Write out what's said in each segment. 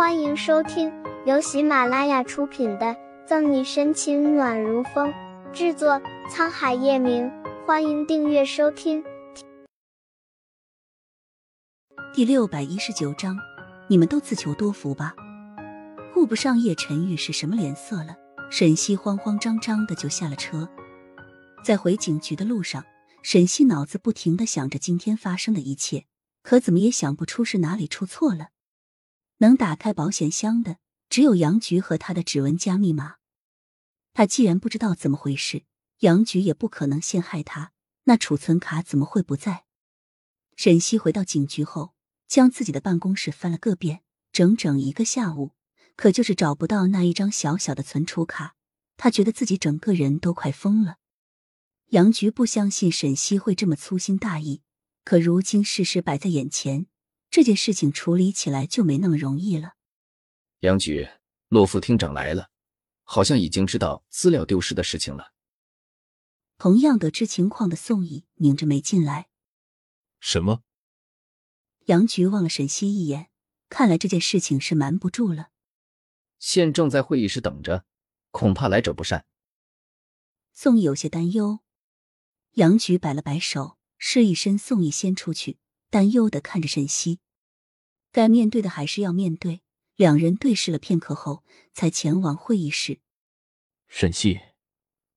欢迎收听由喜马拉雅出品的《赠你深情暖如风》，制作沧海夜明。欢迎订阅收听。第六百一十九章，你们都自求多福吧。顾不上叶晨玉是什么脸色了，沈西慌慌张张的就下了车。在回警局的路上，沈西脑子不停的想着今天发生的一切，可怎么也想不出是哪里出错了。能打开保险箱的只有杨局和他的指纹加密码。他既然不知道怎么回事，杨局也不可能陷害他，那储存卡怎么会不在？沈西回到警局后，将自己的办公室翻了个遍，整整一个下午，可就是找不到那一张小小的存储卡。他觉得自己整个人都快疯了。杨局不相信沈西会这么粗心大意，可如今事实摆在眼前。这件事情处理起来就没那么容易了。杨局，洛副厅长来了，好像已经知道资料丢失的事情了。同样得知情况的宋毅拧着眉进来。什么？杨局望了沈西一眼，看来这件事情是瞒不住了。现正在会议室等着，恐怕来者不善。宋毅有些担忧。杨局摆了摆手，示意身宋毅先出去。担忧的看着沈西，该面对的还是要面对。两人对视了片刻后，才前往会议室。沈西，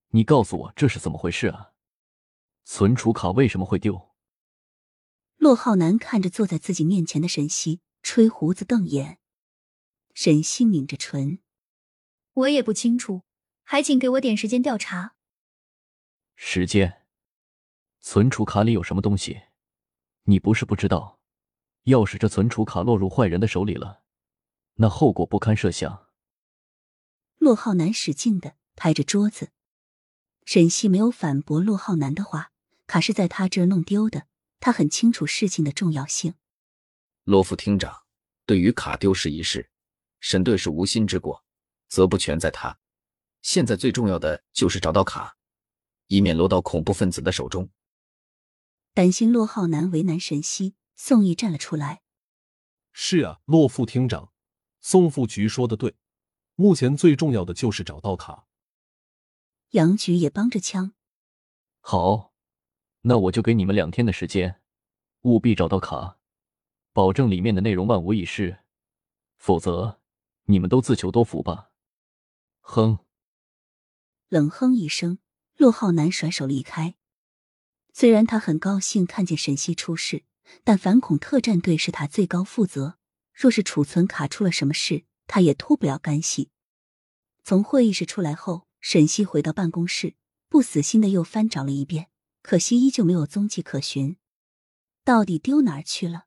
你告诉我这是怎么回事啊？存储卡为什么会丢？骆浩南看着坐在自己面前的沈西，吹胡子瞪眼。沈西抿着唇：“我也不清楚，还请给我点时间调查。”时间？存储卡里有什么东西？你不是不知道，要是这存储卡落入坏人的手里了，那后果不堪设想。骆浩南使劲的拍着桌子，沈西没有反驳骆浩南的话。卡是在他这儿弄丢的，他很清楚事情的重要性。骆副厅长，对于卡丢失一事，沈队是无心之过，责不全在他。现在最重要的就是找到卡，以免落到恐怖分子的手中。担心骆浩南为难沈西，宋毅站了出来。是啊，骆副厅长，宋副局说的对，目前最重要的就是找到卡。杨局也帮着枪。好，那我就给你们两天的时间，务必找到卡，保证里面的内容万无一失，否则你们都自求多福吧。哼。冷哼一声，骆浩南甩手离开。虽然他很高兴看见沈西出事，但反恐特战队是他最高负责。若是储存卡出了什么事，他也脱不了干系。从会议室出来后，沈西回到办公室，不死心的又翻找了一遍，可惜依旧没有踪迹可寻。到底丢哪儿去了？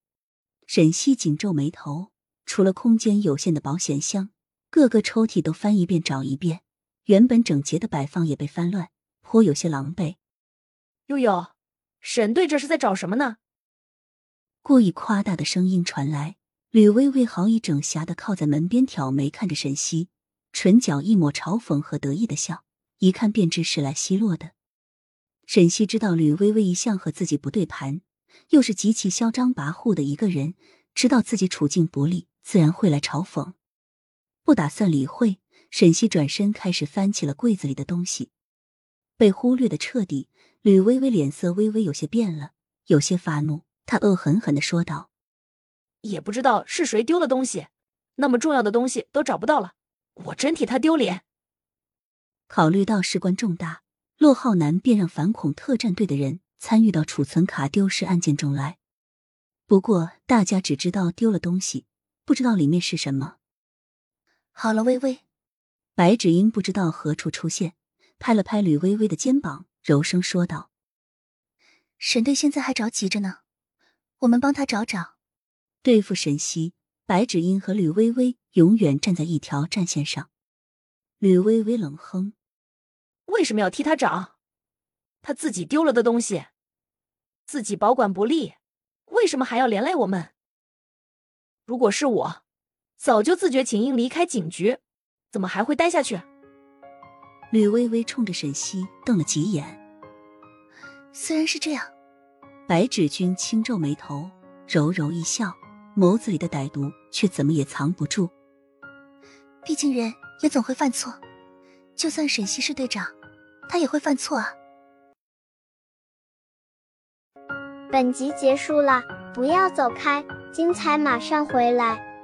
沈西紧皱眉头，除了空间有限的保险箱，各个抽屉都翻一遍找一遍，原本整洁的摆放也被翻乱，颇有些狼狈。悠悠。沈队这是在找什么呢？故意夸大的声音传来，吕薇薇好以整瞎的靠在门边挑眉看着沈西，唇角一抹嘲讽和得意的笑，一看便知是来奚落的。沈西知道吕薇薇一向和自己不对盘，又是极其嚣张跋扈的一个人，知道自己处境不利，自然会来嘲讽。不打算理会，沈西转身开始翻起了柜子里的东西，被忽略的彻底。吕微微脸色微微有些变了，有些发怒。她恶狠狠的说道：“也不知道是谁丢了东西，那么重要的东西都找不到了，我真替他丢脸。”考虑到事关重大，骆浩南便让反恐特战队的人参与到储存卡丢失案件中来。不过大家只知道丢了东西，不知道里面是什么。好了，微微，白芷英不知道何处出现，拍了拍吕微微的肩膀。柔声说道：“沈队现在还着急着呢，我们帮他找找。对付沈西，白芷英和吕微微永远站在一条战线上。”吕微微冷哼：“为什么要替他找？他自己丢了的东西，自己保管不力，为什么还要连累我们？如果是我，早就自觉请缨离开警局，怎么还会待下去？”吕微微冲着沈西瞪了几眼。虽然是这样白芷君轻皱眉头柔柔一笑眸子里的歹毒却怎么也藏不住。毕竟人也总会犯错就算沈西是队长他也会犯错啊本集结束了不要走开精彩马上回来。